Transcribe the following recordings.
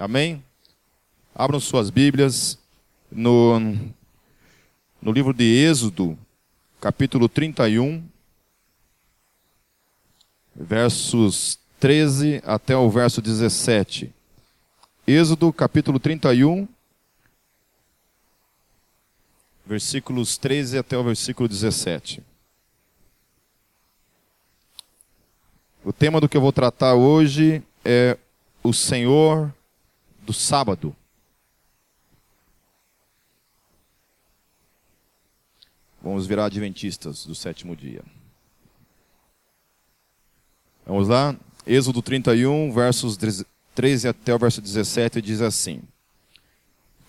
Amém? Abram suas Bíblias no, no livro de Êxodo, capítulo 31, versos 13 até o verso 17. Êxodo, capítulo 31, versículos 13 até o versículo 17. O tema do que eu vou tratar hoje é o Senhor do sábado. Vamos virar adventistas do sétimo dia. Vamos lá? Êxodo 31, versos 13 até o verso 17, diz assim: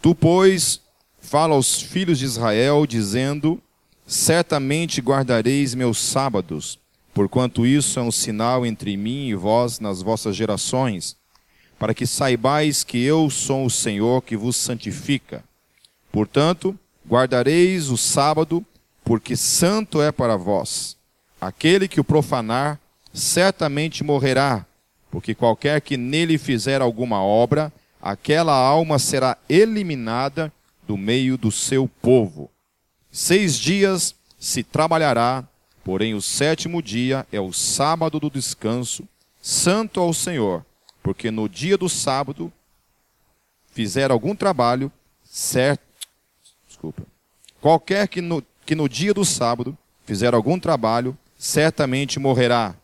Tu, pois, fala aos filhos de Israel, dizendo: Certamente guardareis meus sábados, porquanto isso é um sinal entre mim e vós nas vossas gerações para que saibais que eu sou o Senhor que vos santifica. Portanto, guardareis o sábado, porque santo é para vós. Aquele que o profanar, certamente morrerá, porque qualquer que nele fizer alguma obra, aquela alma será eliminada do meio do seu povo. Seis dias se trabalhará, porém o sétimo dia é o sábado do descanso, santo ao Senhor porque no dia do sábado fizer algum trabalho, certo. Desculpa. Qualquer que no, que no dia do sábado fizer algum trabalho, certamente morrerá.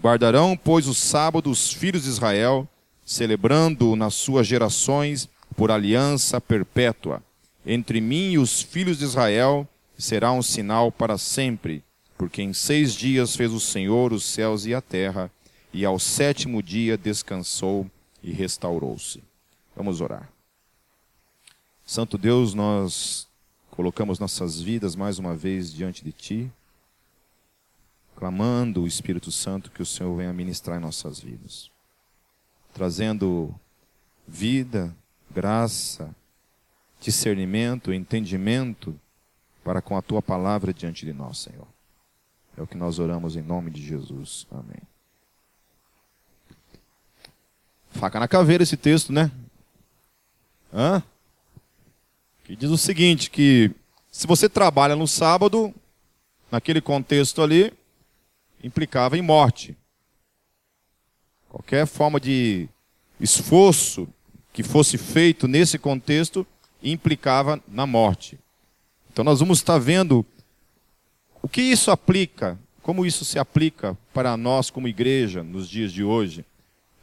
Guardarão, pois, o sábado os filhos de Israel, celebrando-o nas suas gerações por aliança perpétua. Entre mim e os filhos de Israel será um sinal para sempre, porque em seis dias fez o Senhor os céus e a terra, e ao sétimo dia descansou e restaurou-se. Vamos orar. Santo Deus, nós colocamos nossas vidas mais uma vez diante de Ti, clamando o Espírito Santo que o Senhor venha ministrar em nossas vidas, trazendo vida, graça, discernimento, entendimento para com a Tua palavra diante de nós, Senhor. É o que nós oramos em nome de Jesus. Amém. Faca na caveira esse texto, né? Hã? Que diz o seguinte, que se você trabalha no sábado, naquele contexto ali, implicava em morte. Qualquer forma de esforço que fosse feito nesse contexto implicava na morte. Então nós vamos estar vendo o que isso aplica, como isso se aplica para nós como igreja nos dias de hoje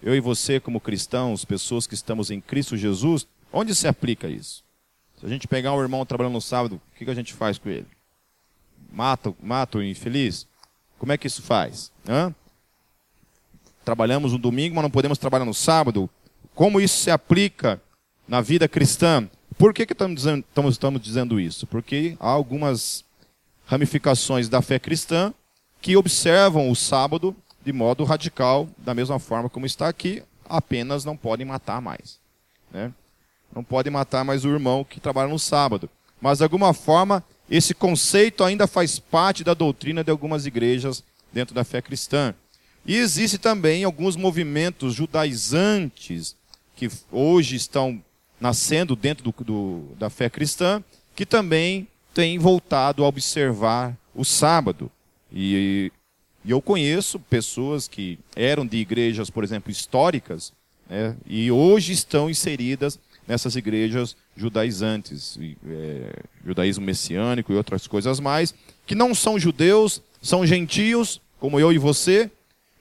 eu e você, como cristãos, pessoas que estamos em Cristo Jesus, onde se aplica isso? Se a gente pegar um irmão trabalhando no sábado, o que, a gente faz com ele? Mata, mata o infeliz? Como é que isso faz? Hã? Trabalhamos no domingo, mas não podemos trabalhar no sábado? Como isso se aplica na vida cristã? Por que, que estamos, dizendo, estamos, estamos dizendo isso? Porque há algumas ramificações da fé cristã que observam o sábado de modo radical, da mesma forma como está aqui, apenas não podem matar mais. Né? Não podem matar mais o irmão que trabalha no sábado. Mas, de alguma forma, esse conceito ainda faz parte da doutrina de algumas igrejas dentro da fé cristã. E existe também alguns movimentos judaizantes que hoje estão nascendo dentro do, do, da fé cristã, que também têm voltado a observar o sábado. E e eu conheço pessoas que eram de igrejas, por exemplo, históricas, né, e hoje estão inseridas nessas igrejas judaizantes, é, judaísmo messiânico e outras coisas mais, que não são judeus, são gentios, como eu e você,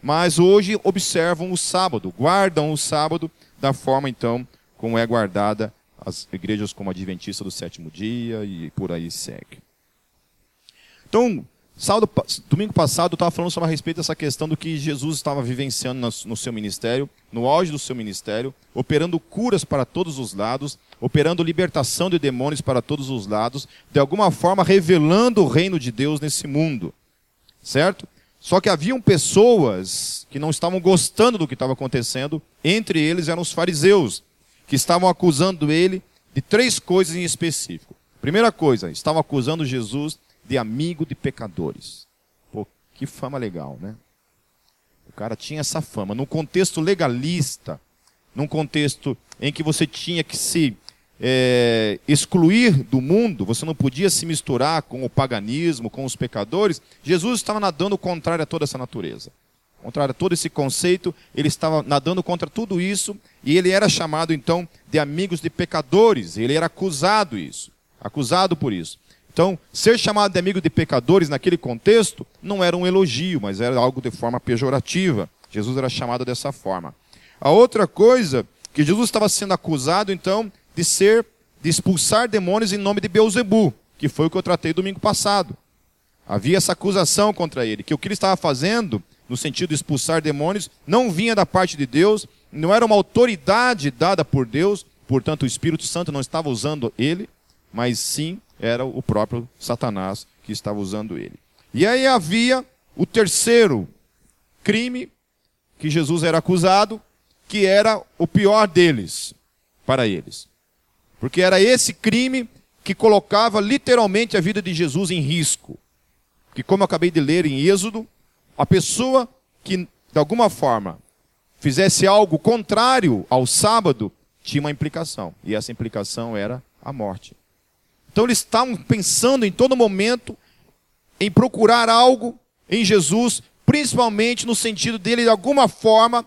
mas hoje observam o sábado, guardam o sábado da forma, então, como é guardada as igrejas como a Adventista do sétimo dia e por aí segue. Então, Sábado, domingo passado eu estava falando sobre a respeito dessa questão do que Jesus estava vivenciando no seu ministério, no auge do seu ministério, operando curas para todos os lados, operando libertação de demônios para todos os lados, de alguma forma revelando o reino de Deus nesse mundo. Certo? Só que haviam pessoas que não estavam gostando do que estava acontecendo, entre eles eram os fariseus, que estavam acusando ele de três coisas em específico. Primeira coisa, estavam acusando Jesus de amigo de pecadores. Pô, que fama legal, né? O cara tinha essa fama. No contexto legalista, num contexto em que você tinha que se é, excluir do mundo, você não podia se misturar com o paganismo, com os pecadores, Jesus estava nadando contrário a toda essa natureza. Contrário a todo esse conceito, ele estava nadando contra tudo isso e ele era chamado então de amigos de pecadores, ele era acusado isso, acusado por isso. Então, ser chamado de amigo de pecadores naquele contexto não era um elogio, mas era algo de forma pejorativa. Jesus era chamado dessa forma. A outra coisa que Jesus estava sendo acusado então de ser de expulsar demônios em nome de Beuzebu, que foi o que eu tratei domingo passado. Havia essa acusação contra ele, que o que ele estava fazendo, no sentido de expulsar demônios, não vinha da parte de Deus, não era uma autoridade dada por Deus, portanto o Espírito Santo não estava usando ele, mas sim era o próprio Satanás que estava usando ele. E aí havia o terceiro crime que Jesus era acusado, que era o pior deles para eles. Porque era esse crime que colocava literalmente a vida de Jesus em risco. Que, como eu acabei de ler em Êxodo, a pessoa que, de alguma forma, fizesse algo contrário ao sábado, tinha uma implicação. E essa implicação era a morte. Então eles estavam pensando em todo momento em procurar algo em Jesus, principalmente no sentido dele, de alguma forma,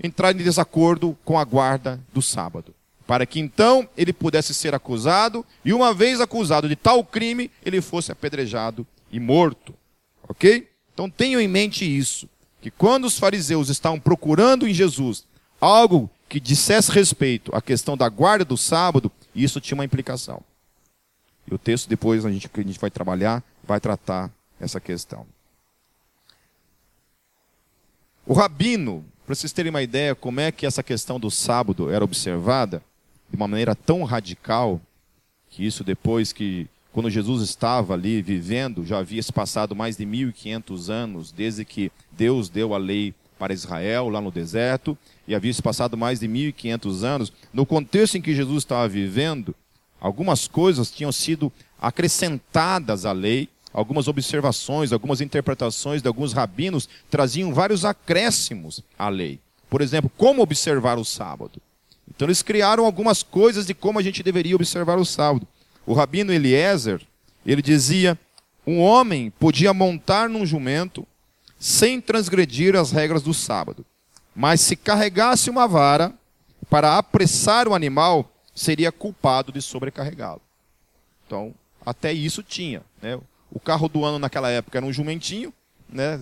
entrar em desacordo com a guarda do sábado para que então ele pudesse ser acusado e, uma vez acusado de tal crime, ele fosse apedrejado e morto. Ok? Então tenham em mente isso: que quando os fariseus estavam procurando em Jesus algo que dissesse respeito à questão da guarda do sábado, isso tinha uma implicação. E o texto depois a gente, a gente vai trabalhar, vai tratar essa questão. O rabino, para vocês terem uma ideia como é que essa questão do sábado era observada, de uma maneira tão radical que isso depois que quando Jesus estava ali vivendo, já havia se passado mais de 1500 anos desde que Deus deu a lei para Israel lá no deserto, e havia se passado mais de 1500 anos, no contexto em que Jesus estava vivendo, algumas coisas tinham sido acrescentadas à lei, algumas observações, algumas interpretações de alguns rabinos traziam vários acréscimos à lei. Por exemplo, como observar o sábado. Então eles criaram algumas coisas de como a gente deveria observar o sábado. O rabino Eliezer, ele dizia: um homem podia montar num jumento sem transgredir as regras do sábado, mas se carregasse uma vara para apressar o animal, seria culpado de sobrecarregá-lo. Então, até isso tinha. Né? O carro do ano naquela época era um jumentinho, né?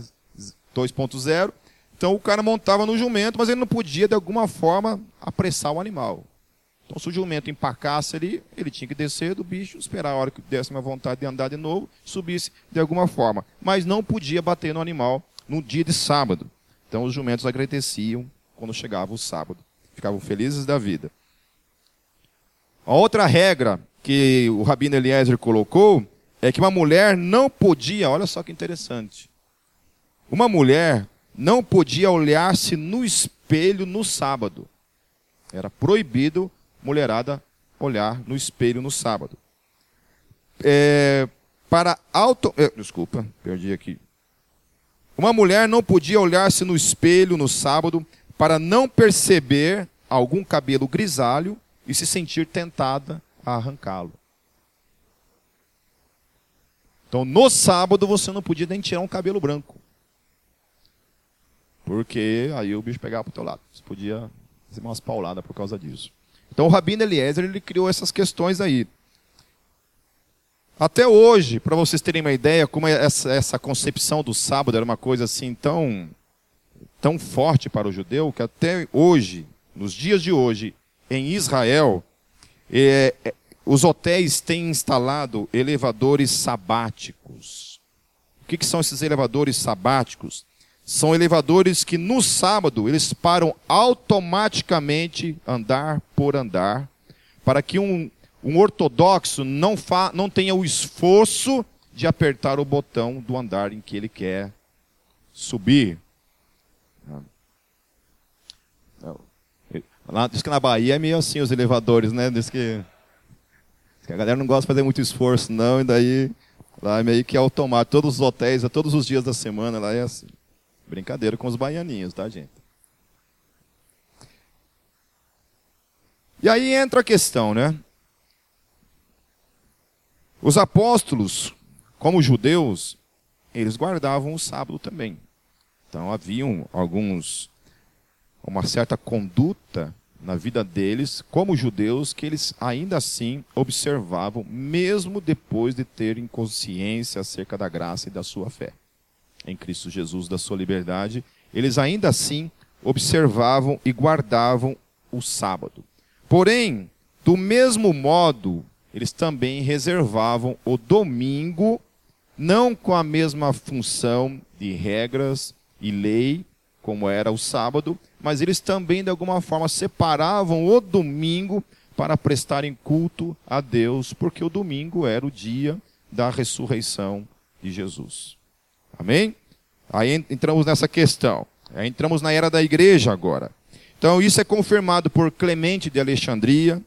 2.0, então o cara montava no jumento, mas ele não podia, de alguma forma, apressar o animal. Então, se o jumento empacasse ali, ele tinha que descer do bicho, esperar a hora que desse uma vontade de andar de novo, subisse de alguma forma. Mas não podia bater no animal no dia de sábado. Então, os jumentos agradeciam quando chegava o sábado. Ficavam felizes da vida. A outra regra que o Rabino Eliezer colocou é que uma mulher não podia, olha só que interessante. Uma mulher não podia olhar-se no espelho no sábado. Era proibido mulherada olhar no espelho no sábado. É, para auto. É, desculpa, perdi aqui. Uma mulher não podia olhar-se no espelho no sábado para não perceber algum cabelo grisalho e se sentir tentada a arrancá-lo. Então, no sábado, você não podia nem tirar um cabelo branco. Porque aí o bicho pegava para o teu lado. Você podia fazer umas pauladas por causa disso. Então o Rabino Eliezer ele criou essas questões aí. Até hoje, para vocês terem uma ideia, como essa, essa concepção do sábado era uma coisa assim tão, tão forte para o judeu, que até hoje, nos dias de hoje, em Israel, é, é, os hotéis têm instalado elevadores sabáticos. O que, que são esses elevadores sabáticos? São elevadores que no sábado eles param automaticamente andar por andar, para que um, um ortodoxo não, fa, não tenha o esforço de apertar o botão do andar em que ele quer subir. Lá, diz que na Bahia é meio assim os elevadores, né? Diz que, diz que a galera não gosta de fazer muito esforço, não, e daí lá é meio que automático. Todos os hotéis, todos os dias da semana, lá é assim. Brincadeira com os baianinhos, tá, gente? E aí entra a questão, né? Os apóstolos, como judeus, eles guardavam o sábado também. Então haviam alguns uma certa conduta na vida deles, como judeus, que eles ainda assim observavam, mesmo depois de terem consciência acerca da graça e da sua fé em Cristo Jesus, da sua liberdade, eles ainda assim observavam e guardavam o sábado. Porém, do mesmo modo, eles também reservavam o domingo, não com a mesma função de regras e lei, como era o sábado, mas eles também, de alguma forma, separavam o domingo para prestarem culto a Deus, porque o domingo era o dia da ressurreição de Jesus. Amém? Aí entramos nessa questão. Aí entramos na era da igreja agora. Então, isso é confirmado por Clemente de Alexandria.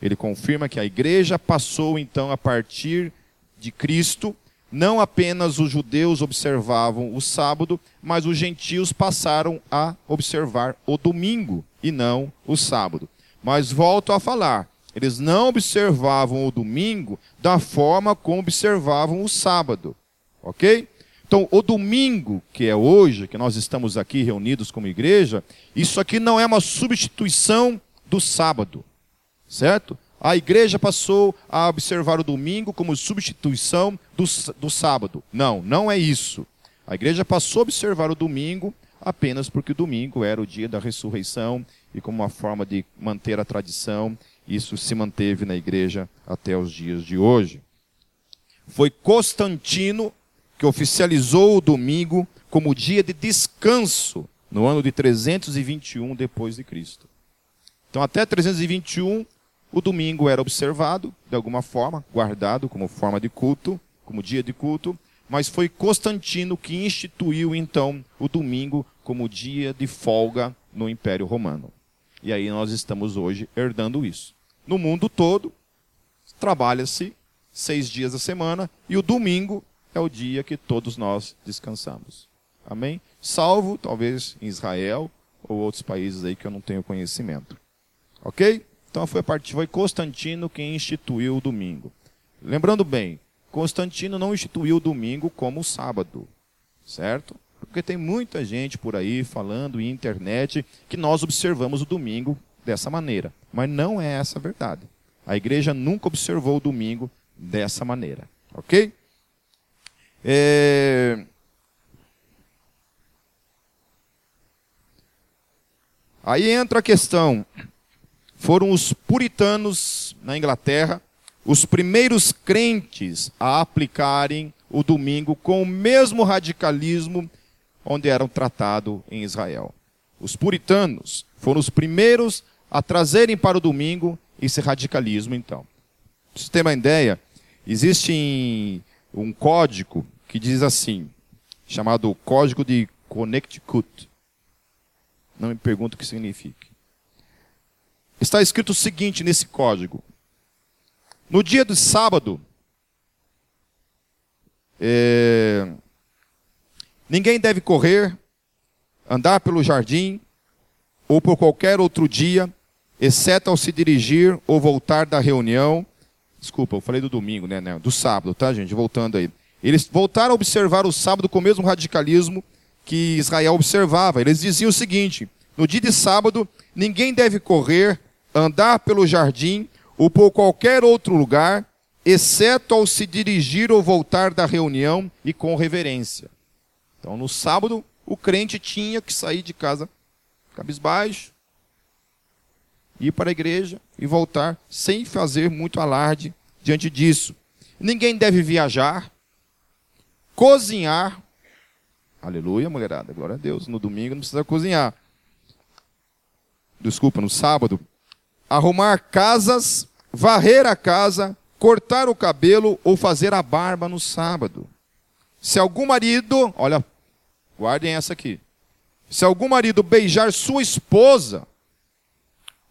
Ele confirma que a igreja passou, então, a partir de Cristo, não apenas os judeus observavam o sábado, mas os gentios passaram a observar o domingo e não o sábado. Mas volto a falar, eles não observavam o domingo da forma como observavam o sábado. Ok? Então, o domingo, que é hoje, que nós estamos aqui reunidos como igreja, isso aqui não é uma substituição do sábado, certo? A igreja passou a observar o domingo como substituição do, do sábado. Não, não é isso. A igreja passou a observar o domingo apenas porque o domingo era o dia da ressurreição e como uma forma de manter a tradição, isso se manteve na igreja até os dias de hoje. Foi Constantino que oficializou o domingo como dia de descanso no ano de 321 depois de Cristo. Então até 321 o domingo era observado de alguma forma, guardado como forma de culto, como dia de culto, mas foi Constantino que instituiu então o domingo como dia de folga no Império Romano. E aí nós estamos hoje herdando isso. No mundo todo, trabalha-se seis dias da semana e o domingo é o dia que todos nós descansamos. Amém? Salvo, talvez, em Israel ou outros países aí que eu não tenho conhecimento. Ok? Então foi, foi Constantino quem instituiu o domingo. Lembrando bem, Constantino não instituiu o domingo como sábado, certo? Porque tem muita gente por aí falando em internet que nós observamos o domingo dessa maneira. Mas não é essa a verdade. A igreja nunca observou o domingo dessa maneira. Ok? É... Aí entra a questão foram os puritanos na Inglaterra os primeiros crentes a aplicarem o domingo com o mesmo radicalismo onde eram tratados em Israel. Os puritanos foram os primeiros a trazerem para o domingo esse radicalismo, então. Para você ter uma ideia, existe um código que diz assim, chamado Código de Connecticut. Não me pergunto o que significa. Está escrito o seguinte nesse código: no dia do sábado, é, ninguém deve correr, andar pelo jardim ou por qualquer outro dia, exceto ao se dirigir ou voltar da reunião. Desculpa, eu falei do domingo, né, né? Do sábado, tá, gente? Voltando aí. Eles voltaram a observar o sábado com o mesmo radicalismo que Israel observava. Eles diziam o seguinte: no dia de sábado, ninguém deve correr, andar pelo jardim ou por qualquer outro lugar, exceto ao se dirigir ou voltar da reunião e com reverência. Então, no sábado, o crente tinha que sair de casa cabisbaixo, ir para a igreja e voltar sem fazer muito alarde diante disso. Ninguém deve viajar, cozinhar. Aleluia, mulherada, glória a Deus. No domingo não precisa cozinhar. Desculpa, no sábado arrumar casas, varrer a casa, cortar o cabelo ou fazer a barba no sábado. Se algum marido, olha, guardem essa aqui. Se algum marido beijar sua esposa,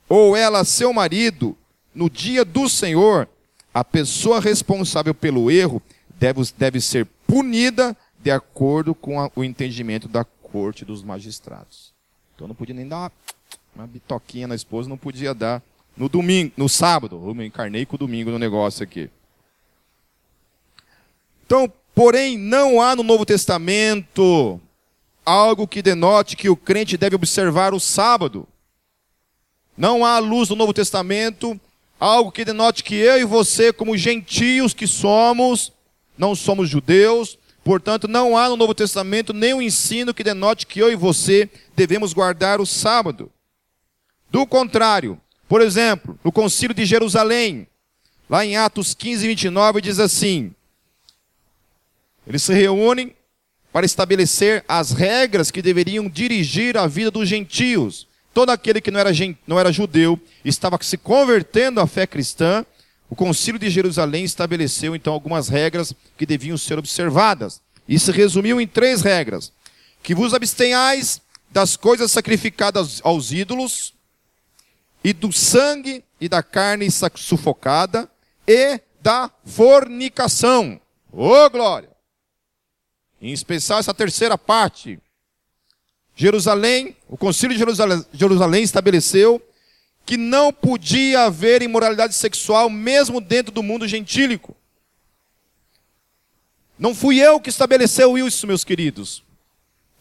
ou ela seu marido, no dia do Senhor, a pessoa responsável pelo erro deve, deve ser punida de acordo com a, o entendimento da corte dos magistrados. Então não podia nem dar uma, uma bitoquinha na esposa, não podia dar no domingo, no sábado. Eu me encarnei com o domingo no negócio aqui. Então, porém, não há no Novo Testamento algo que denote que o crente deve observar o sábado. Não há luz no Novo Testamento algo que denote que eu e você, como gentios que somos, não somos judeus, portanto, não há no Novo Testamento nenhum ensino que denote que eu e você devemos guardar o sábado. Do contrário, por exemplo, no Concílio de Jerusalém, lá em Atos 15, 29, diz assim: eles se reúnem para estabelecer as regras que deveriam dirigir a vida dos gentios. Todo aquele que não era, não era judeu estava se convertendo à fé cristã. O Concílio de Jerusalém estabeleceu então algumas regras que deviam ser observadas. Se resumiu em três regras: que vos abstenhais das coisas sacrificadas aos ídolos, e do sangue e da carne sufocada, e da fornicação. Ô oh, glória! Em especial essa terceira parte. Jerusalém, o Concílio de Jerusalém, Jerusalém estabeleceu que não podia haver imoralidade sexual mesmo dentro do mundo gentílico. Não fui eu que estabeleceu isso, meus queridos.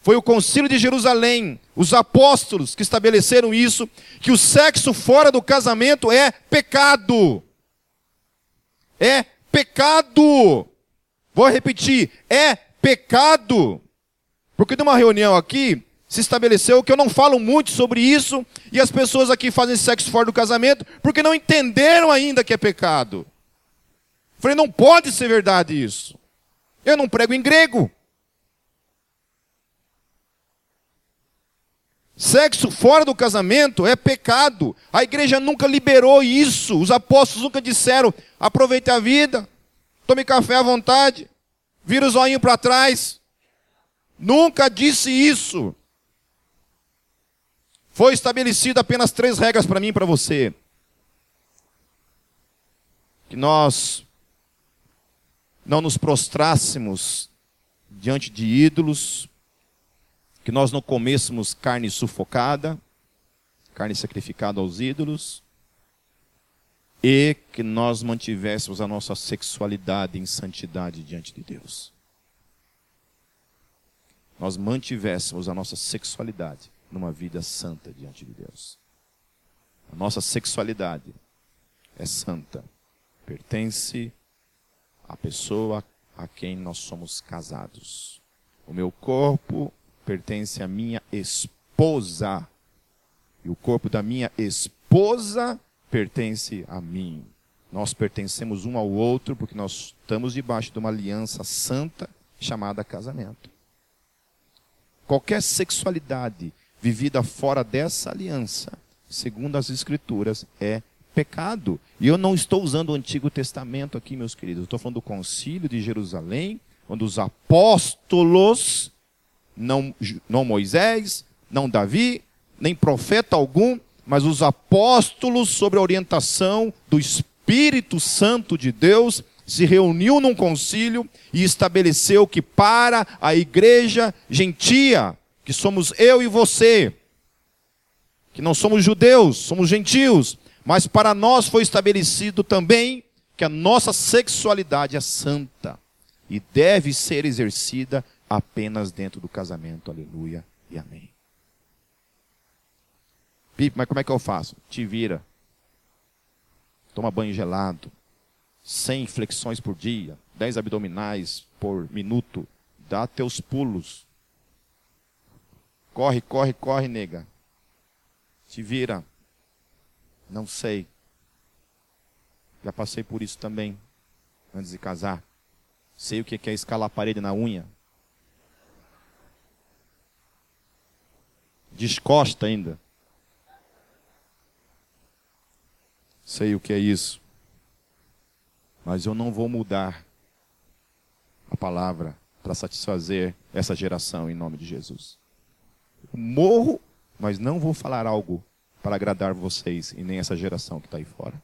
Foi o Concílio de Jerusalém, os apóstolos que estabeleceram isso, que o sexo fora do casamento é pecado. É pecado. Vou repetir, é pecado. Porque numa reunião aqui se estabeleceu que eu não falo muito sobre isso e as pessoas aqui fazem sexo fora do casamento porque não entenderam ainda que é pecado. Falei, não pode ser verdade isso. Eu não prego em grego. Sexo fora do casamento é pecado. A igreja nunca liberou isso. Os apóstolos nunca disseram: aproveite a vida, tome café à vontade. Vira o zoinho para trás. Nunca disse isso. Foi estabelecido apenas três regras para mim e para você. Que nós não nos prostrássemos diante de ídolos, que nós não comêssemos carne sufocada, carne sacrificada aos ídolos, e que nós mantivéssemos a nossa sexualidade em santidade diante de Deus. Nós mantivéssemos a nossa sexualidade numa vida santa diante de Deus. A nossa sexualidade é santa, pertence à pessoa a quem nós somos casados. O meu corpo pertence à minha esposa. E o corpo da minha esposa pertence a mim. Nós pertencemos um ao outro porque nós estamos debaixo de uma aliança santa chamada casamento. Qualquer sexualidade vivida fora dessa aliança, segundo as Escrituras, é pecado. E eu não estou usando o Antigo Testamento aqui, meus queridos. Eu estou falando do Concílio de Jerusalém, onde os apóstolos, não, não Moisés, não Davi, nem profeta algum, mas os apóstolos, sob a orientação do Espírito Santo de Deus, se reuniu num concílio e estabeleceu que para a igreja gentia, que somos eu e você, que não somos judeus, somos gentios, mas para nós foi estabelecido também que a nossa sexualidade é santa e deve ser exercida apenas dentro do casamento. Aleluia e amém. Pipe, mas como é que eu faço? Te vira. Toma banho gelado. 100 flexões por dia. 10 abdominais por minuto. Dá teus pulos. Corre, corre, corre, nega. Te vira. Não sei. Já passei por isso também. Antes de casar. Sei o que é escalar a parede na unha. Descosta ainda. sei o que é isso. Mas eu não vou mudar a palavra para satisfazer essa geração em nome de Jesus. Morro, mas não vou falar algo para agradar vocês e nem essa geração que está aí fora.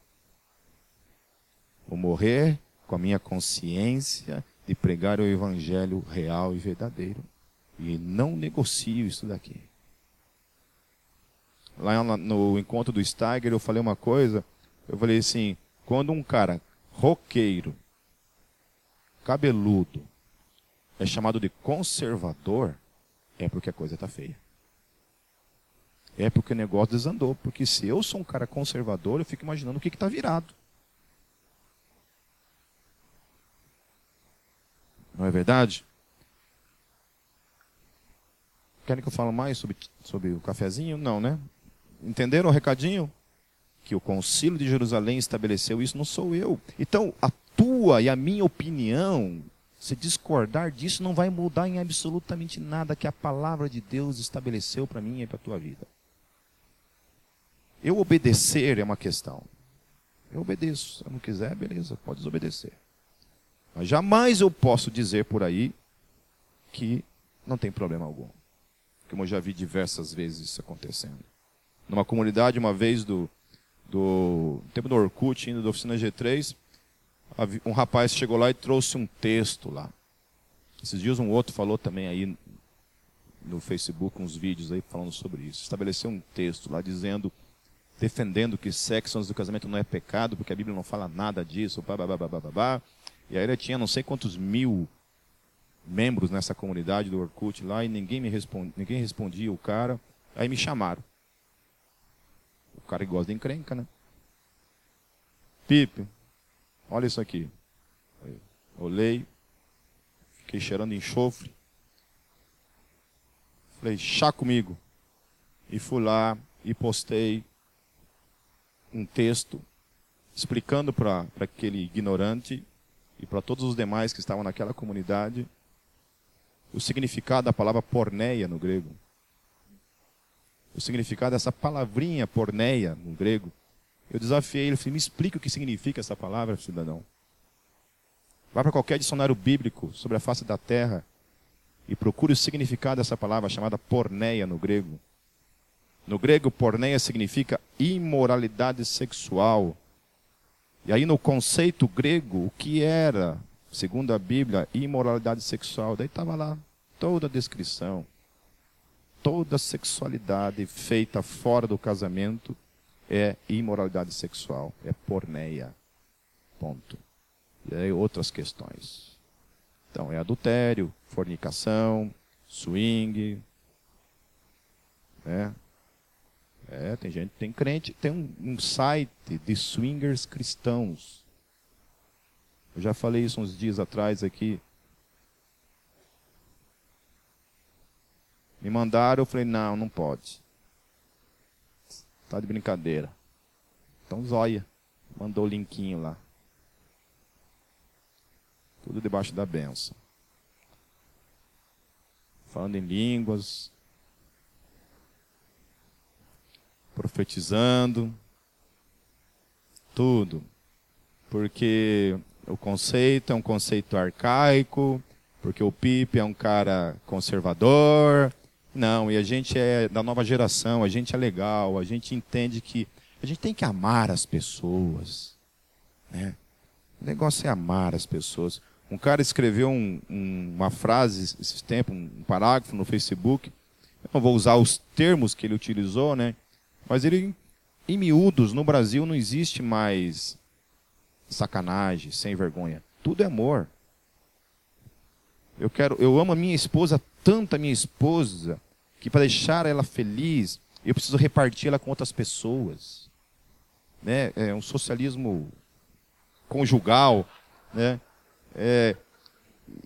Vou morrer com a minha consciência de pregar o evangelho real e verdadeiro. E não negocio isso daqui. Lá no encontro do Steiger, eu falei uma coisa. Eu falei assim: quando um cara roqueiro, cabeludo, é chamado de conservador, é porque a coisa está feia. É porque o negócio desandou. Porque se eu sou um cara conservador, eu fico imaginando o que está virado. Não é verdade? Querem que eu fale mais sobre, sobre o cafezinho? Não, né? Entenderam o recadinho? Que o concílio de Jerusalém estabeleceu isso, não sou eu. Então, a tua e a minha opinião, se discordar disso, não vai mudar em absolutamente nada que a palavra de Deus estabeleceu para mim e para a tua vida. Eu obedecer é uma questão. Eu obedeço. Se eu não quiser, beleza, pode desobedecer. Mas jamais eu posso dizer por aí que não tem problema algum como eu já vi diversas vezes isso acontecendo. Numa comunidade, uma vez do, do tempo do Orkut, indo da oficina G3, um rapaz chegou lá e trouxe um texto lá. Esses dias um outro falou também aí no Facebook uns vídeos aí falando sobre isso. Estabeleceu um texto lá dizendo, defendendo que sexo antes do casamento não é pecado, porque a Bíblia não fala nada disso, blá. E aí ele tinha não sei quantos mil membros nessa comunidade do Orkut lá e ninguém me respondia, ninguém respondia o cara. Aí me chamaram. O cara que gosta de encrenca, né? Pipe, olha isso aqui. Olhei, fiquei cheirando enxofre. Falei, chá comigo. E fui lá e postei um texto explicando para aquele ignorante e para todos os demais que estavam naquela comunidade o significado da palavra porneia no grego. O significado dessa palavrinha porneia no grego. Eu desafiei ele, falei, me explica o que significa essa palavra, cidadão. Vá para qualquer dicionário bíblico sobre a face da terra e procure o significado dessa palavra chamada porneia no grego. No grego, porneia significa imoralidade sexual. E aí, no conceito grego, o que era segundo a Bíblia, imoralidade sexual. Daí estava lá toda a descrição. Toda sexualidade feita fora do casamento é imoralidade sexual, é porneia. Ponto. E aí outras questões. Então, é adultério, fornicação, swing. Né? É, tem gente, tem crente, tem um, um site de swingers cristãos. Eu já falei isso uns dias atrás aqui. Me mandaram, eu falei, não, não pode. Tá de brincadeira. Então zóia. Mandou o linkinho lá. Tudo debaixo da benção. Falando em línguas. Profetizando. Tudo. Porque o conceito é um conceito arcaico, porque o Pipe é um cara conservador. Não, e a gente é da nova geração, a gente é legal, a gente entende que a gente tem que amar as pessoas. Né? O negócio é amar as pessoas. Um cara escreveu um, um, uma frase esse tempo, um parágrafo no Facebook. Eu não vou usar os termos que ele utilizou, né? Mas ele, em miúdos, no Brasil não existe mais sacanagem, sem vergonha. Tudo é amor. Eu quero, eu amo a minha esposa tanto a minha esposa que para deixar ela feliz eu preciso repartir ela com outras pessoas, né? É um socialismo conjugal, né? É,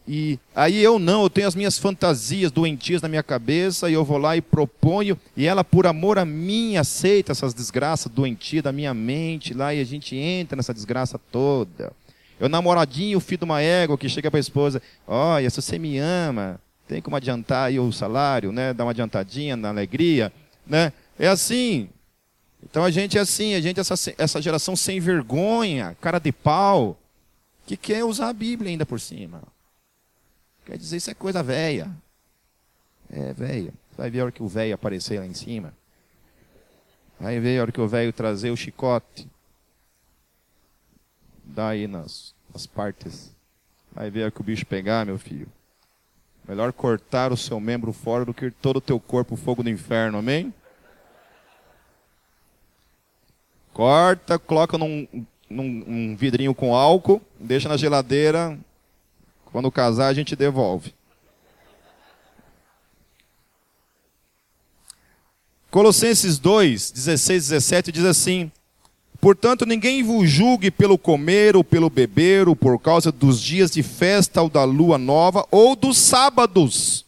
e aí eu não, eu tenho as minhas fantasias doentias na minha cabeça e eu vou lá e proponho, e ela, por amor a mim, aceita essas desgraças doentias da minha mente lá e a gente entra nessa desgraça toda. Eu namoradinho, filho de uma égua que chega para a esposa: Olha, se você me ama, tem como adiantar aí o salário, né? Dar uma adiantadinha na alegria, né? É assim. Então a gente é assim, a gente é essa, essa geração sem vergonha, cara de pau, que quer usar a Bíblia ainda por cima. Quer dizer, isso é coisa velha. É, velha. Vai ver a hora que o velho aparecer lá em cima. Vai ver a hora que o velho trazer o chicote. Dá aí nas, nas partes. Vai ver a hora que o bicho pegar, meu filho. Melhor cortar o seu membro fora do que todo o teu corpo fogo do inferno, amém? Corta, coloca num, num um vidrinho com álcool, deixa na geladeira. Quando casar, a gente devolve. Colossenses 2, 16 17 diz assim: Portanto, ninguém vos julgue pelo comer ou pelo beber, ou por causa dos dias de festa ou da lua nova, ou dos sábados,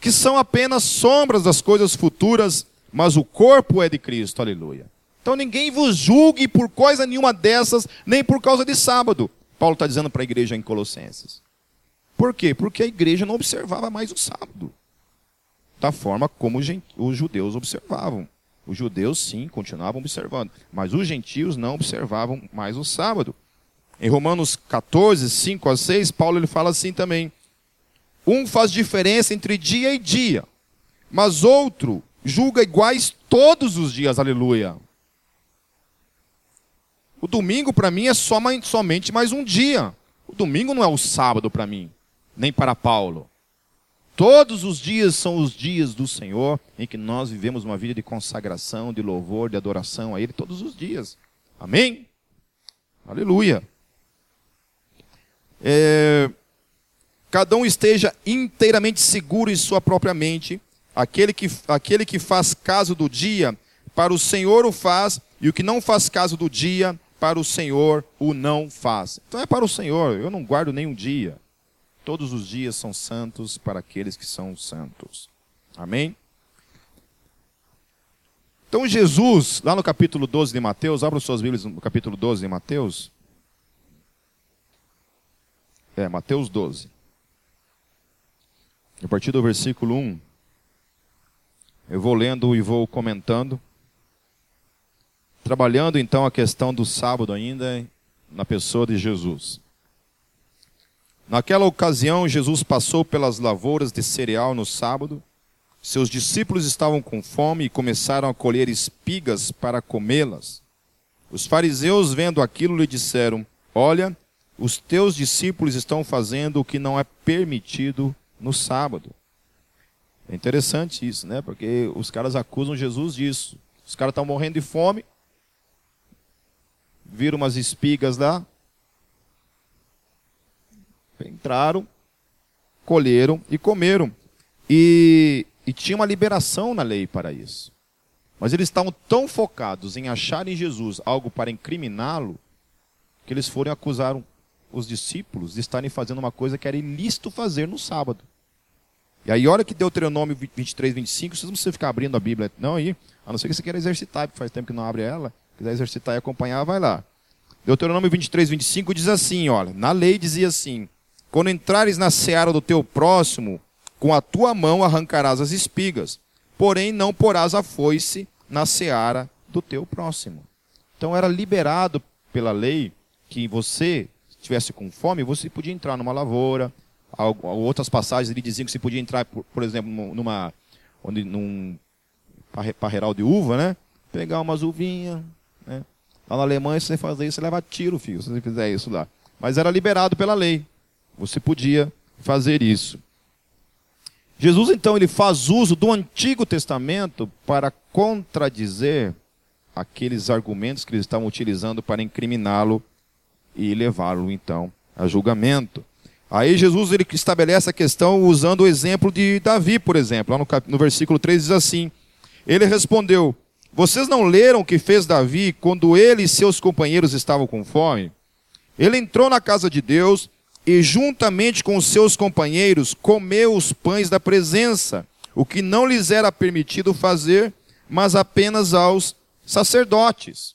que são apenas sombras das coisas futuras, mas o corpo é de Cristo. Aleluia. Então ninguém vos julgue por coisa nenhuma dessas, nem por causa de sábado. Paulo está dizendo para a igreja em Colossenses. Por quê? Porque a igreja não observava mais o sábado. Da forma como os judeus observavam. Os judeus, sim, continuavam observando, mas os gentios não observavam mais o sábado. Em Romanos 14, 5 a 6, Paulo ele fala assim também: Um faz diferença entre dia e dia, mas outro julga iguais todos os dias, aleluia. O domingo para mim é somente mais um dia. O domingo não é o sábado para mim, nem para Paulo. Todos os dias são os dias do Senhor em que nós vivemos uma vida de consagração, de louvor, de adoração a Ele todos os dias. Amém? Aleluia. É, cada um esteja inteiramente seguro em sua própria mente. Aquele que, aquele que faz caso do dia, para o Senhor o faz, e o que não faz caso do dia, para o Senhor o não faz. Então é para o Senhor, eu não guardo nenhum dia. Todos os dias são santos para aqueles que são santos. Amém? Então Jesus, lá no capítulo 12 de Mateus, abra suas Bíblias no capítulo 12 de Mateus. É, Mateus 12. A partir do versículo 1, eu vou lendo e vou comentando. Trabalhando então a questão do sábado ainda na pessoa de Jesus. Naquela ocasião, Jesus passou pelas lavouras de cereal no sábado. Seus discípulos estavam com fome e começaram a colher espigas para comê-las. Os fariseus, vendo aquilo, lhe disseram: Olha, os teus discípulos estão fazendo o que não é permitido no sábado. É interessante isso, né? Porque os caras acusam Jesus disso. Os caras estão morrendo de fome, viram umas espigas lá, entraram, colheram e comeram. E, e tinha uma liberação na lei para isso. Mas eles estavam tão focados em achar em Jesus algo para incriminá-lo, que eles foram e acusaram os discípulos de estarem fazendo uma coisa que era ilícito fazer no sábado. E aí, olha que Deuteronômio 23, 25, vocês não precisam ficar abrindo a Bíblia, não aí, a não ser que você queira exercitar, porque faz tempo que não abre ela, quiser exercitar e acompanhar, vai lá. Deuteronômio 23, 25 diz assim, olha, na lei dizia assim, quando entrares na seara do teu próximo, com a tua mão arrancarás as espigas, porém não porás a foice na seara do teu próximo. Então era liberado pela lei que você estivesse com fome, você podia entrar numa lavoura. Outras passagens ele diziam que você podia entrar, por, por exemplo, numa onde, num parreiral de uva, né? Pegar umas uvinhas, né? Lá na Alemanha, se você fazer isso, você leva tiro, filho, se você fizer isso lá. Mas era liberado pela lei. Você podia fazer isso. Jesus então ele faz uso do Antigo Testamento para contradizer aqueles argumentos que eles estavam utilizando para incriminá-lo e levá-lo então a julgamento. Aí Jesus ele estabelece a questão usando o exemplo de Davi, por exemplo. Lá no, cap... no versículo 3 diz assim: Ele respondeu: Vocês não leram o que fez Davi quando ele e seus companheiros estavam com fome? Ele entrou na casa de Deus e juntamente com seus companheiros comeu os pães da presença, o que não lhes era permitido fazer, mas apenas aos sacerdotes.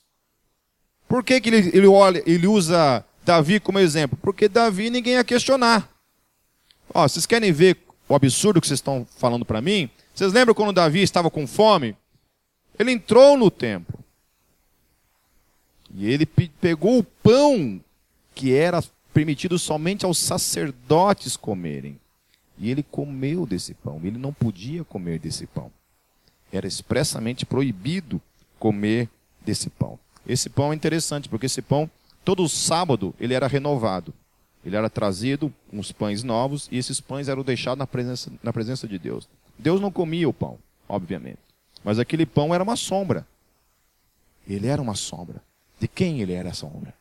Por que, que ele, ele, olha, ele usa Davi como exemplo? Porque Davi ninguém ia questionar. Ó, vocês querem ver o absurdo que vocês estão falando para mim? Vocês lembram quando Davi estava com fome? Ele entrou no templo. E ele pegou o pão que era permitido somente aos sacerdotes comerem. E ele comeu desse pão. Ele não podia comer desse pão. Era expressamente proibido comer desse pão. Esse pão é interessante, porque esse pão, todo sábado, ele era renovado. Ele era trazido os pães novos e esses pães eram deixados na presença, na presença de Deus. Deus não comia o pão, obviamente. Mas aquele pão era uma sombra. Ele era uma sombra. De quem ele era a sombra?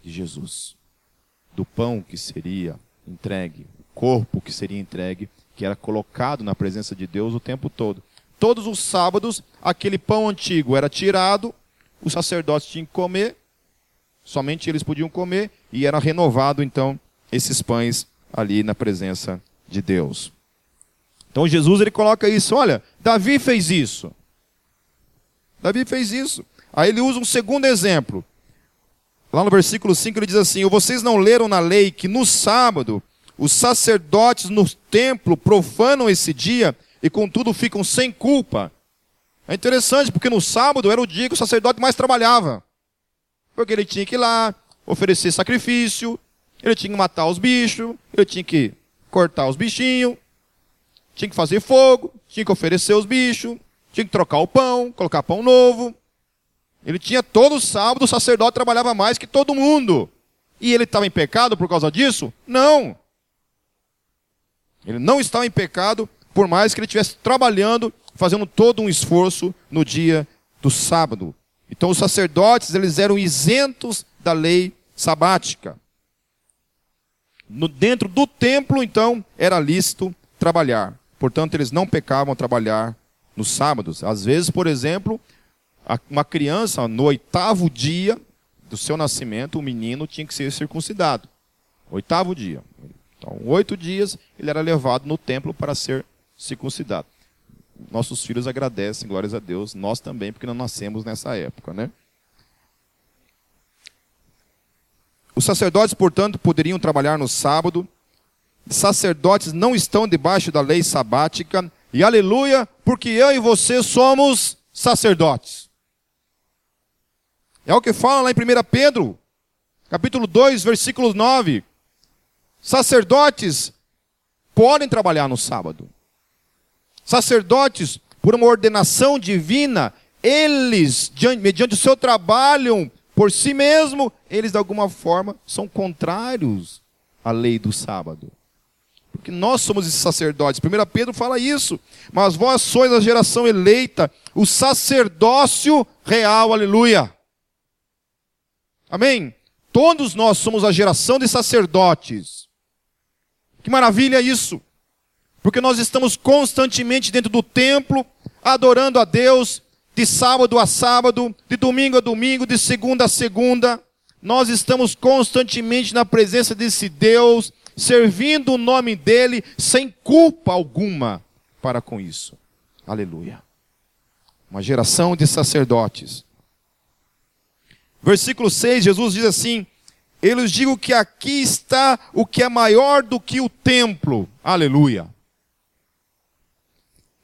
De Jesus. Do pão que seria entregue, o corpo que seria entregue, que era colocado na presença de Deus o tempo todo. Todos os sábados, aquele pão antigo era tirado, os sacerdotes tinham que comer, somente eles podiam comer, e era renovado então esses pães ali na presença de Deus. Então Jesus ele coloca isso, olha, Davi fez isso. Davi fez isso. Aí ele usa um segundo exemplo. Lá no versículo 5 ele diz assim: Vocês não leram na lei que no sábado os sacerdotes no templo profanam esse dia e contudo ficam sem culpa? É interessante, porque no sábado era o dia que o sacerdote mais trabalhava. Porque ele tinha que ir lá, oferecer sacrifício, ele tinha que matar os bichos, ele tinha que cortar os bichinhos, tinha que fazer fogo, tinha que oferecer os bichos, tinha que trocar o pão, colocar pão novo. Ele tinha todo sábado, o sacerdote trabalhava mais que todo mundo. E ele estava em pecado por causa disso? Não. Ele não estava em pecado, por mais que ele estivesse trabalhando, fazendo todo um esforço no dia do sábado. Então os sacerdotes, eles eram isentos da lei sabática. No, dentro do templo, então, era lícito trabalhar. Portanto, eles não pecavam trabalhar nos sábados. Às vezes, por exemplo, uma criança, no oitavo dia do seu nascimento, o menino tinha que ser circuncidado. Oitavo dia. Então, oito dias, ele era levado no templo para ser circuncidado. Nossos filhos agradecem, glórias a Deus, nós também, porque não nascemos nessa época, né? Os sacerdotes, portanto, poderiam trabalhar no sábado. Sacerdotes não estão debaixo da lei sabática. E aleluia, porque eu e você somos sacerdotes. É o que fala lá em 1 Pedro, capítulo 2, versículo 9. Sacerdotes podem trabalhar no sábado. Sacerdotes, por uma ordenação divina, eles, mediante o seu trabalho por si mesmo, eles de alguma forma são contrários à lei do sábado. Porque nós somos esses sacerdotes. 1 Pedro fala isso. Mas vós sois a geração eleita, o sacerdócio real, aleluia. Amém? Todos nós somos a geração de sacerdotes. Que maravilha isso! Porque nós estamos constantemente dentro do templo, adorando a Deus, de sábado a sábado, de domingo a domingo, de segunda a segunda. Nós estamos constantemente na presença desse Deus, servindo o nome dele sem culpa alguma para com isso. Aleluia. Uma geração de sacerdotes. Versículo 6, Jesus diz assim: Eu lhes digo que aqui está o que é maior do que o templo. Aleluia.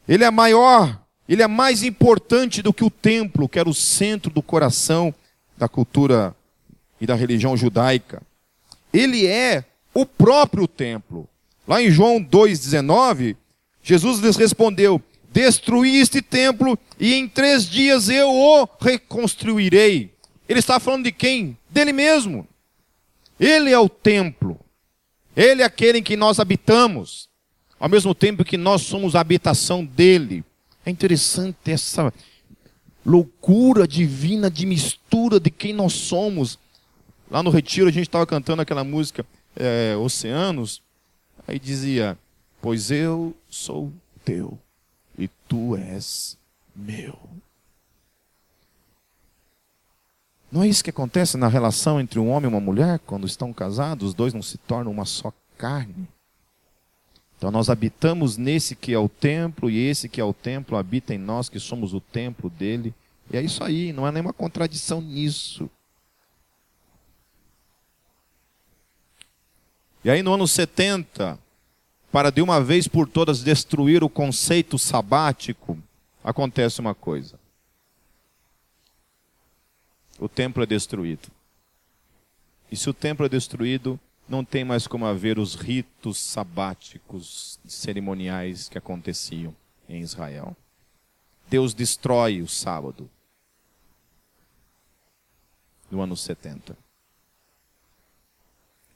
Ele é maior, ele é mais importante do que o templo, que era o centro do coração da cultura e da religião judaica. Ele é o próprio templo. Lá em João 2,19, Jesus lhes respondeu: Destruí este templo e em três dias eu o reconstruirei. Ele está falando de quem? Dele mesmo. Ele é o templo. Ele é aquele em que nós habitamos, ao mesmo tempo que nós somos a habitação dele. É interessante essa loucura divina de mistura de quem nós somos. Lá no retiro a gente estava cantando aquela música é, Oceanos, aí dizia: Pois eu sou teu e tu és meu. Não é isso que acontece na relação entre um homem e uma mulher, quando estão casados, os dois não se tornam uma só carne. Então nós habitamos nesse que é o templo, e esse que é o templo habita em nós, que somos o templo dele. E é isso aí, não há nenhuma contradição nisso. E aí no ano 70, para de uma vez por todas destruir o conceito sabático, acontece uma coisa o templo é destruído. E se o templo é destruído, não tem mais como haver os ritos sabáticos, cerimoniais que aconteciam em Israel. Deus destrói o sábado no ano 70.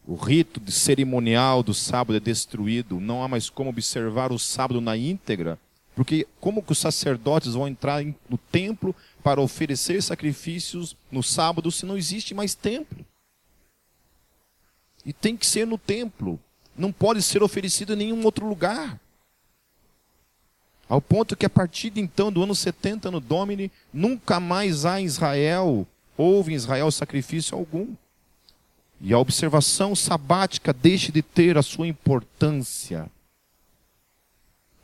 O rito cerimonial do sábado é destruído, não há mais como observar o sábado na íntegra, Porque como que os sacerdotes vão entrar no templo para oferecer sacrifícios no sábado se não existe mais templo? E tem que ser no templo. Não pode ser oferecido em nenhum outro lugar. Ao ponto que a partir de então, do ano 70 no Domini, nunca mais há em Israel, houve em Israel sacrifício algum. E a observação sabática deixa de ter a sua importância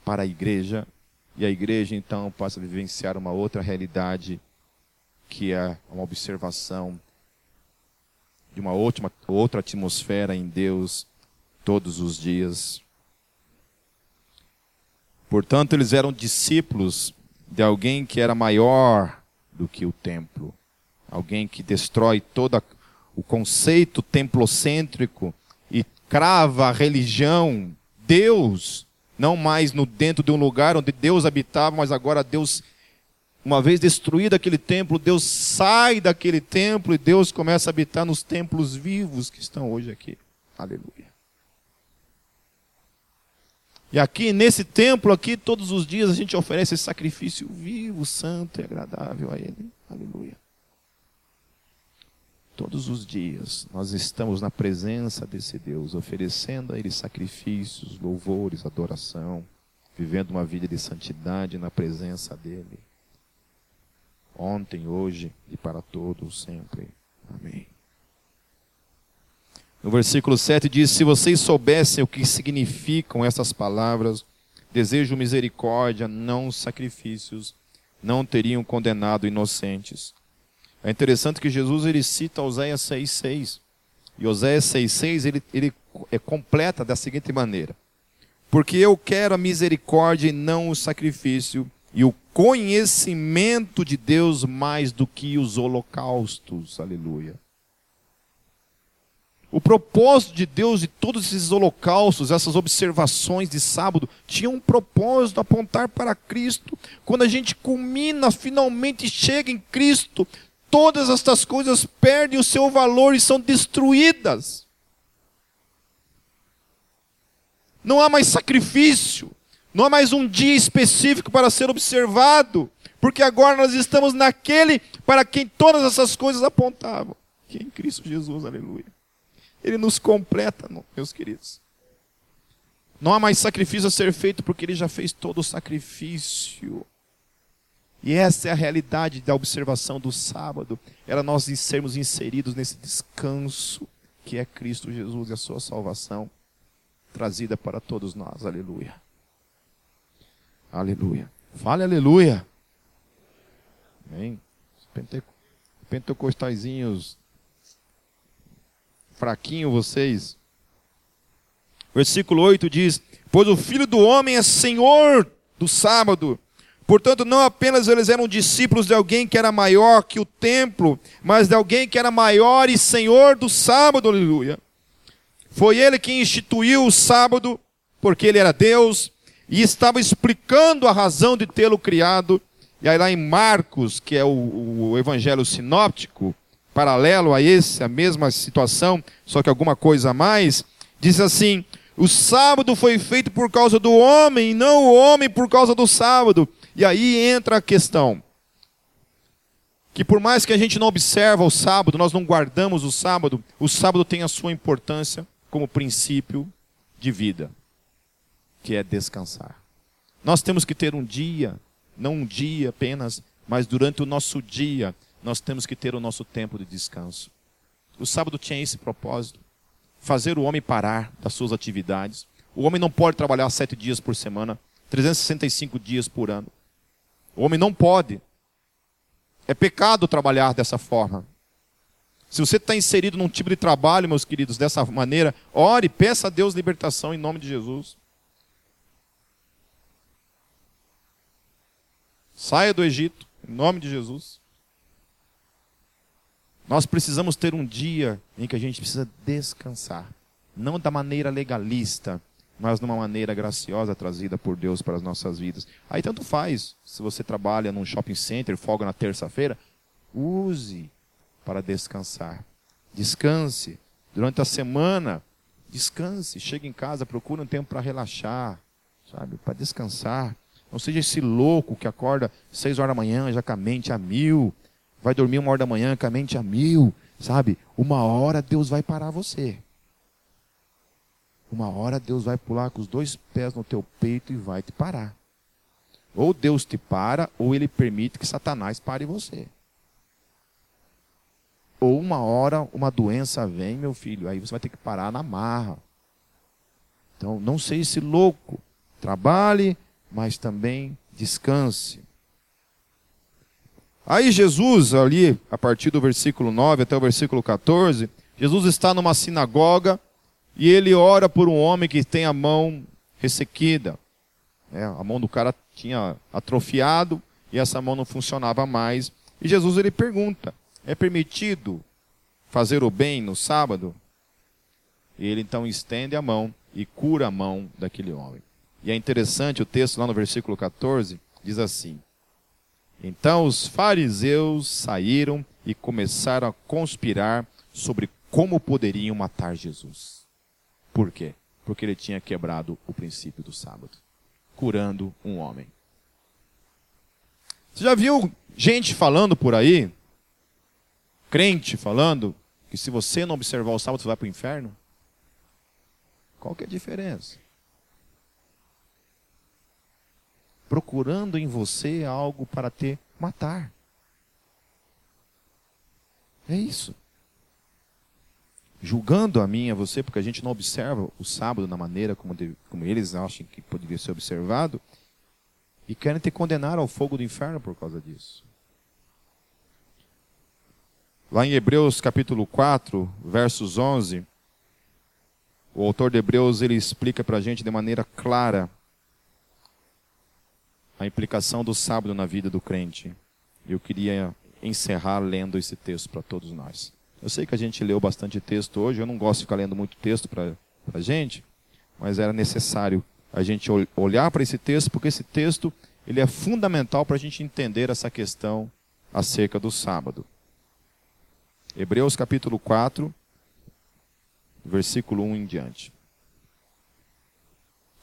para a igreja, e a igreja então passa a vivenciar uma outra realidade, que é uma observação de uma outra, outra atmosfera em Deus todos os dias. Portanto, eles eram discípulos de alguém que era maior do que o templo, alguém que destrói todo o conceito templocêntrico e crava a religião, Deus, não mais no dentro de um lugar onde Deus habitava, mas agora Deus uma vez destruído aquele templo, Deus sai daquele templo e Deus começa a habitar nos templos vivos que estão hoje aqui. Aleluia. E aqui nesse templo aqui todos os dias a gente oferece sacrifício vivo, santo e agradável a ele. Aleluia. Todos os dias nós estamos na presença desse Deus, oferecendo a ele sacrifícios, louvores, adoração, vivendo uma vida de santidade na presença dele ontem, hoje e para todos sempre. Amém. No versículo 7 diz: Se vocês soubessem o que significam essas palavras, desejo misericórdia, não sacrifícios, não teriam condenado inocentes. É interessante que Jesus ele cita Oséias 6,6. E Oséias 6,6 ele, ele é completa da seguinte maneira: Porque eu quero a misericórdia e não o sacrifício, e o conhecimento de Deus mais do que os holocaustos. Aleluia. O propósito de Deus de todos esses holocaustos, essas observações de sábado, tinha um propósito apontar para Cristo. Quando a gente culmina, finalmente chega em Cristo, todas estas coisas perdem o seu valor e são destruídas. Não há mais sacrifício, não há mais um dia específico para ser observado, porque agora nós estamos naquele para quem todas essas coisas apontavam, que é em Cristo Jesus, aleluia. Ele nos completa, meus queridos. Não há mais sacrifício a ser feito, porque ele já fez todo o sacrifício. E essa é a realidade da observação do sábado, era nós sermos inseridos nesse descanso que é Cristo Jesus e a sua salvação trazida para todos nós. Aleluia. Aleluia. Fale aleluia. Amém. Pentecostaizinhos fraquinho vocês. Versículo 8 diz: Pois o filho do homem é senhor do sábado. Portanto, não apenas eles eram discípulos de alguém que era maior que o templo, mas de alguém que era maior e senhor do sábado, aleluia. Foi ele que instituiu o sábado, porque ele era Deus, e estava explicando a razão de tê-lo criado. E aí lá em Marcos, que é o, o, evangelho sinóptico, paralelo a esse, a mesma situação, só que alguma coisa a mais, diz assim: o sábado foi feito por causa do homem, não o homem por causa do sábado. E aí entra a questão. Que por mais que a gente não observa o sábado, nós não guardamos o sábado, o sábado tem a sua importância como princípio de vida que é descansar. Nós temos que ter um dia, não um dia apenas, mas durante o nosso dia, nós temos que ter o nosso tempo de descanso. O sábado tinha esse propósito: fazer o homem parar das suas atividades. O homem não pode trabalhar sete dias por semana, 365 dias por ano. O homem não pode. É pecado trabalhar dessa forma. Se você está inserido num tipo de trabalho, meus queridos, dessa maneira, ore, peça a Deus libertação em nome de Jesus. Saia do Egito, em nome de Jesus. Nós precisamos ter um dia em que a gente precisa descansar. Não da maneira legalista, mas de uma maneira graciosa trazida por Deus para as nossas vidas. Aí tanto faz. Se você trabalha num shopping center, folga na terça-feira, use para descansar. Descanse. Durante a semana, descanse. Chegue em casa, procure um tempo para relaxar, sabe? Para descansar. Não seja esse louco que acorda seis horas da manhã, já com a mente a mil. Vai dormir uma hora da manhã com a mente a mil. Sabe? Uma hora Deus vai parar você. Uma hora Deus vai pular com os dois pés no teu peito e vai te parar. Ou Deus te para, ou ele permite que Satanás pare você. Ou uma hora uma doença vem, meu filho, aí você vai ter que parar na marra. Então, não seja esse louco. Trabalhe, mas também descanse. Aí Jesus, ali, a partir do versículo 9 até o versículo 14, Jesus está numa sinagoga e ele ora por um homem que tem a mão ressequida. É, a mão do cara tinha atrofiado e essa mão não funcionava mais. E Jesus ele pergunta: é permitido fazer o bem no sábado? E ele então estende a mão e cura a mão daquele homem. E é interessante o texto lá no versículo 14, diz assim: Então os fariseus saíram e começaram a conspirar sobre como poderiam matar Jesus. Por quê? Porque ele tinha quebrado o princípio do sábado, curando um homem. Você já viu gente falando por aí, crente falando, que se você não observar o sábado, você vai para o inferno? Qual que é a diferença? Procurando em você algo para te matar. É isso julgando a mim e a você, porque a gente não observa o sábado na maneira como, de, como eles acham que poderia ser observado, e querem te condenar ao fogo do inferno por causa disso. Lá em Hebreus capítulo 4, versos 11, o autor de Hebreus ele explica para a gente de maneira clara a implicação do sábado na vida do crente. Eu queria encerrar lendo esse texto para todos nós. Eu sei que a gente leu bastante texto hoje, eu não gosto de ficar lendo muito texto para a gente, mas era necessário a gente olhar para esse texto, porque esse texto ele é fundamental para a gente entender essa questão acerca do sábado. Hebreus capítulo 4, versículo 1 em diante.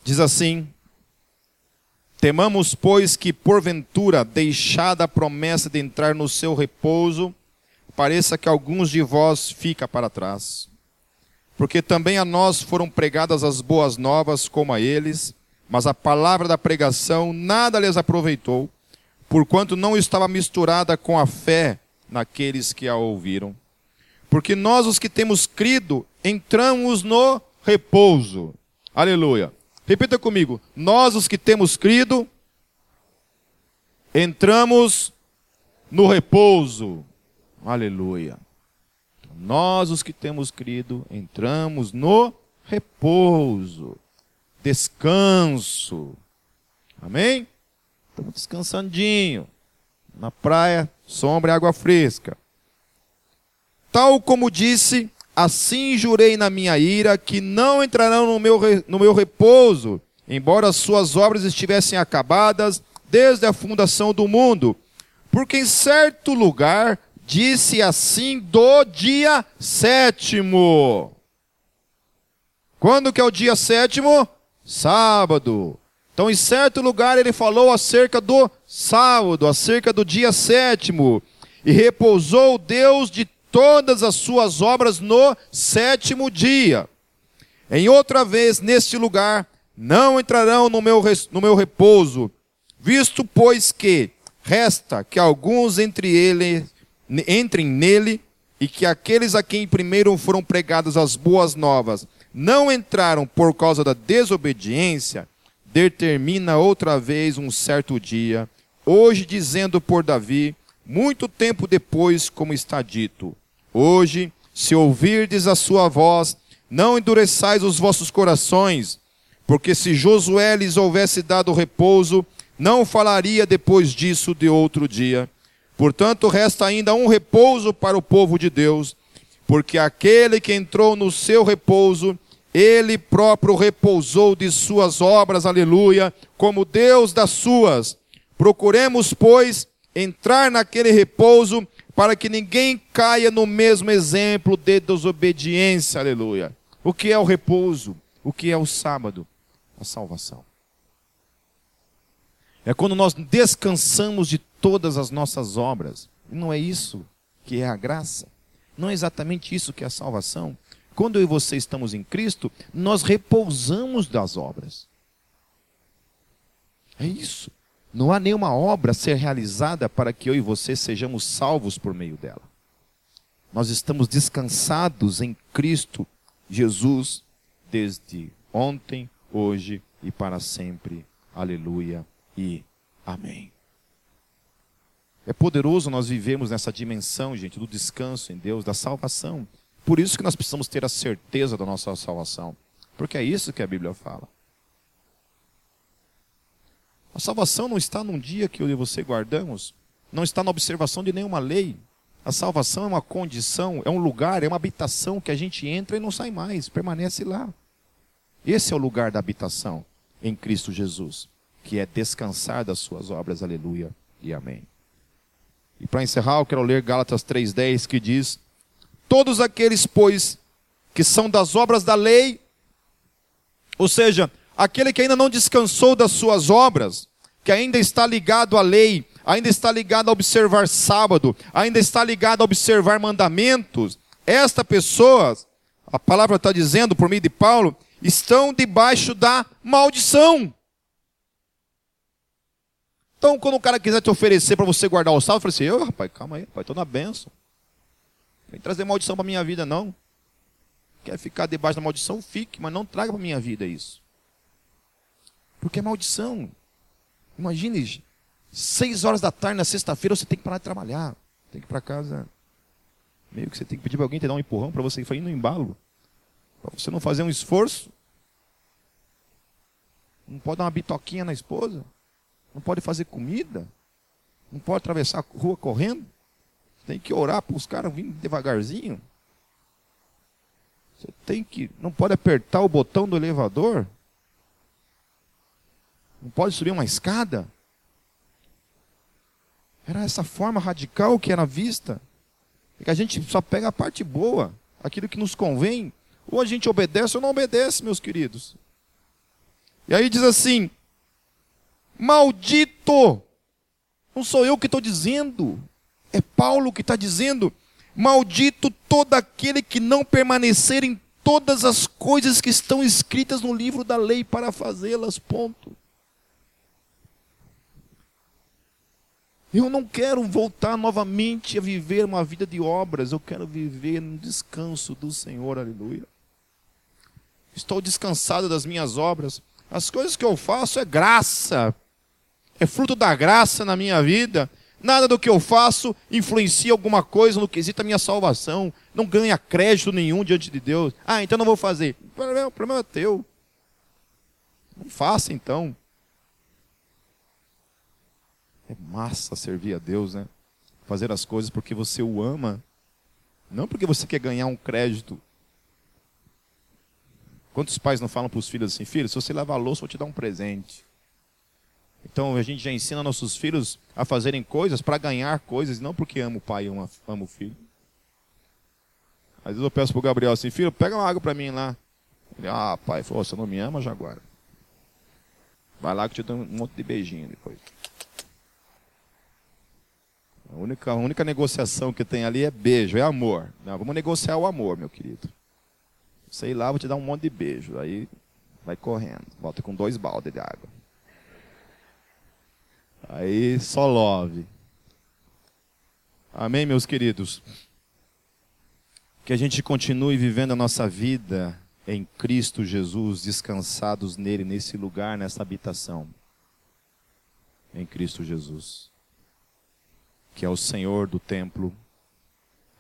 Diz assim: Temamos, pois, que porventura, deixada a promessa de entrar no seu repouso, pareça que alguns de vós fica para trás. Porque também a nós foram pregadas as boas novas como a eles, mas a palavra da pregação nada lhes aproveitou, porquanto não estava misturada com a fé naqueles que a ouviram. Porque nós, os que temos crido, entramos no repouso. Aleluia. Repita comigo. Nós, os que temos crido, entramos no repouso. Aleluia. Nós, os que temos crido, entramos no repouso, descanso. Amém? Estamos descansandinho. Na praia, sombra e água fresca. Tal como disse, assim jurei na minha ira que não entrarão no meu, no meu repouso, embora as suas obras estivessem acabadas desde a fundação do mundo. Porque em certo lugar disse assim do dia sétimo. Quando que é o dia sétimo? Sábado. Então, em certo lugar, ele falou acerca do sábado, acerca do dia sétimo. E repousou Deus de todas as suas obras no sétimo dia. Em outra vez, neste lugar, não entrarão no meu, no meu repouso, visto, pois, que resta que alguns entre eles entrem nele e que aqueles a quem primeiro foram pregadas as boas novas não entraram por causa da desobediência, determina outra vez um certo dia, hoje dizendo por Davi, muito tempo depois, como está dito: Hoje, se ouvirdes a sua voz, não endureçais os vossos corações, porque se Josué lhes houvesse dado repouso, não falaria depois disso de outro dia. Portanto, resta ainda um repouso para o povo de Deus, porque aquele que entrou no seu repouso, ele próprio repousou de suas obras, aleluia, como Deus das suas. Procuremos, pois, entrar naquele repouso, para que ninguém caia no mesmo exemplo de desobediência, aleluia. O que é o repouso? O que é o sábado? A salvação. É quando nós descansamos de todas as nossas obras. Não é isso que é a graça. Não é exatamente isso que é a salvação. Quando eu e você estamos em Cristo, nós repousamos das obras. É isso. Não há nenhuma obra a ser realizada para que eu e você sejamos salvos por meio dela. Nós estamos descansados em Cristo Jesus desde ontem, hoje e para sempre. Aleluia e amém. É poderoso nós vivemos nessa dimensão, gente, do descanso em Deus, da salvação. Por isso que nós precisamos ter a certeza da nossa salvação. Porque é isso que a Bíblia fala. A salvação não está num dia que eu e você guardamos, não está na observação de nenhuma lei. A salvação é uma condição, é um lugar, é uma habitação que a gente entra e não sai mais, permanece lá. Esse é o lugar da habitação em Cristo Jesus, que é descansar das suas obras, aleluia e amém. E para encerrar, eu quero ler Gálatas 3,10 que diz: Todos aqueles, pois, que são das obras da lei, ou seja, aquele que ainda não descansou das suas obras, que ainda está ligado à lei, ainda está ligado a observar sábado, ainda está ligado a observar mandamentos, esta pessoa, a palavra está dizendo por meio de Paulo, estão debaixo da maldição. Então, quando o cara quiser te oferecer para você guardar o sábado, eu falei assim: eu, rapaz, calma aí, rapaz, estou na benção. Não vem trazer maldição para minha vida, não. Quer ficar debaixo da maldição? Fique, mas não traga para minha vida isso. Porque é maldição. Imagine, seis horas da tarde na sexta-feira você tem que parar de trabalhar. Tem que ir para casa. Meio que você tem que pedir para alguém te dar um empurrão para você ir no embalo. Para você não fazer um esforço. Não pode dar uma bitoquinha na esposa. Não pode fazer comida. Não pode atravessar a rua correndo. Tem que orar para os caras virem devagarzinho. Você tem que. Não pode apertar o botão do elevador. Não pode subir uma escada? Era essa forma radical que era vista. É que a gente só pega a parte boa, aquilo que nos convém. Ou a gente obedece ou não obedece, meus queridos. E aí diz assim: Maldito! Não sou eu que estou dizendo, é Paulo que está dizendo: Maldito todo aquele que não permanecer em todas as coisas que estão escritas no livro da lei para fazê-las. Ponto. Eu não quero voltar novamente a viver uma vida de obras, eu quero viver no descanso do Senhor, aleluia. Estou descansado das minhas obras. As coisas que eu faço é graça, é fruto da graça na minha vida. Nada do que eu faço influencia alguma coisa no quesito da minha salvação. Não ganha crédito nenhum diante de Deus. Ah, então não vou fazer. O problema, o problema é teu. Não faça então. É massa servir a Deus, né? Fazer as coisas porque você o ama, não porque você quer ganhar um crédito. Quantos pais não falam para os filhos assim, filho, se você lavar a louça, eu vou te dar um presente. Então a gente já ensina nossos filhos a fazerem coisas para ganhar coisas, não porque ama o pai e ama o filho. Às vezes eu peço para o Gabriel assim, filho, pega uma água para mim lá. Ele, ah, pai, você não me ama, Jaguar. Vai lá que eu te dou um monte de beijinho depois. A única, a única negociação que tem ali é beijo, é amor. Não, vamos negociar o amor, meu querido. Sei lá, vou te dar um monte de beijo. Aí vai correndo. Volta com dois baldes de água. Aí só love. Amém, meus queridos? Que a gente continue vivendo a nossa vida em Cristo Jesus, descansados nele, nesse lugar, nessa habitação. Em Cristo Jesus que é o Senhor do templo,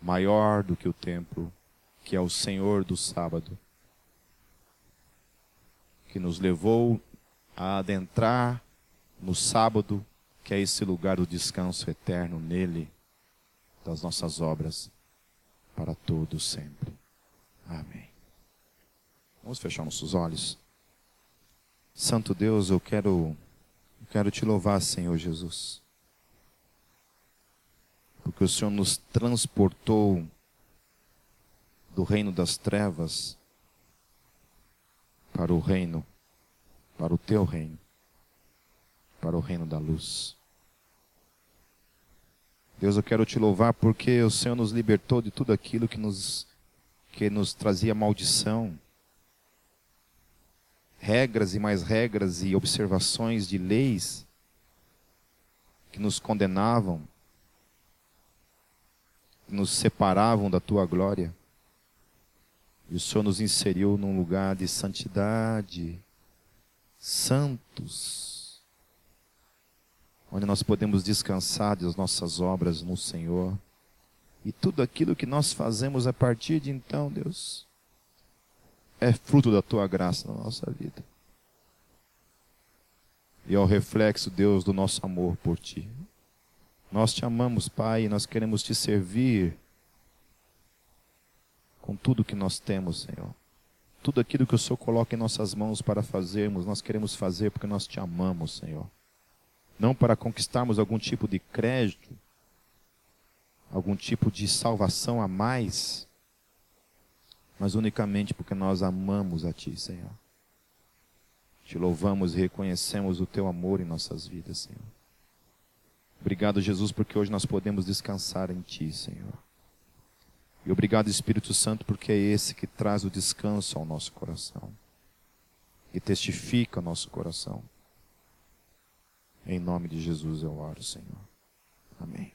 maior do que o templo, que é o Senhor do sábado, que nos levou a adentrar no sábado, que é esse lugar do descanso eterno nele, das nossas obras, para todos sempre. Amém. Vamos fechar nossos olhos. Santo Deus, eu quero, eu quero te louvar, Senhor Jesus porque o Senhor nos transportou do reino das trevas para o reino, para o teu reino, reino da luz. Deus, eu quero te louvar porque o Senhor nos libertou de tudo aquilo que nos, que nos trazia maldição. Regras e mais regras e observações de leis que nos condenavam, que nos separavam da tua glória. E o Senhor nos inseriu num lugar de santidade, santos, onde nós podemos descansar das nossas obras no Senhor. E tudo aquilo que nós fazemos a partir de então, Deus, é fruto da tua graça na nossa vida. E é o reflexo, Deus, do nosso amor por ti. Nós te amamos, Pai, e nós queremos te servir com tudo que nós temos, Senhor. Tudo aquilo que o Senhor coloca em nossas mãos para fazermos, nós queremos fazer porque nós te amamos, Senhor. Não para conquistarmos algum tipo de crédito, algum tipo de salvação a mais, mas unicamente porque nós amamos a Ti, Senhor. Te louvamos e reconhecemos o Teu amor em nossas vidas, Senhor. Obrigado, Jesus, porque hoje nós podemos descansar em Ti, Senhor. E obrigado, Espírito Santo, porque é esse que traz o descanso ao nosso coração e testifica ao nosso coração. Em nome de Jesus eu oro, Senhor. Amém.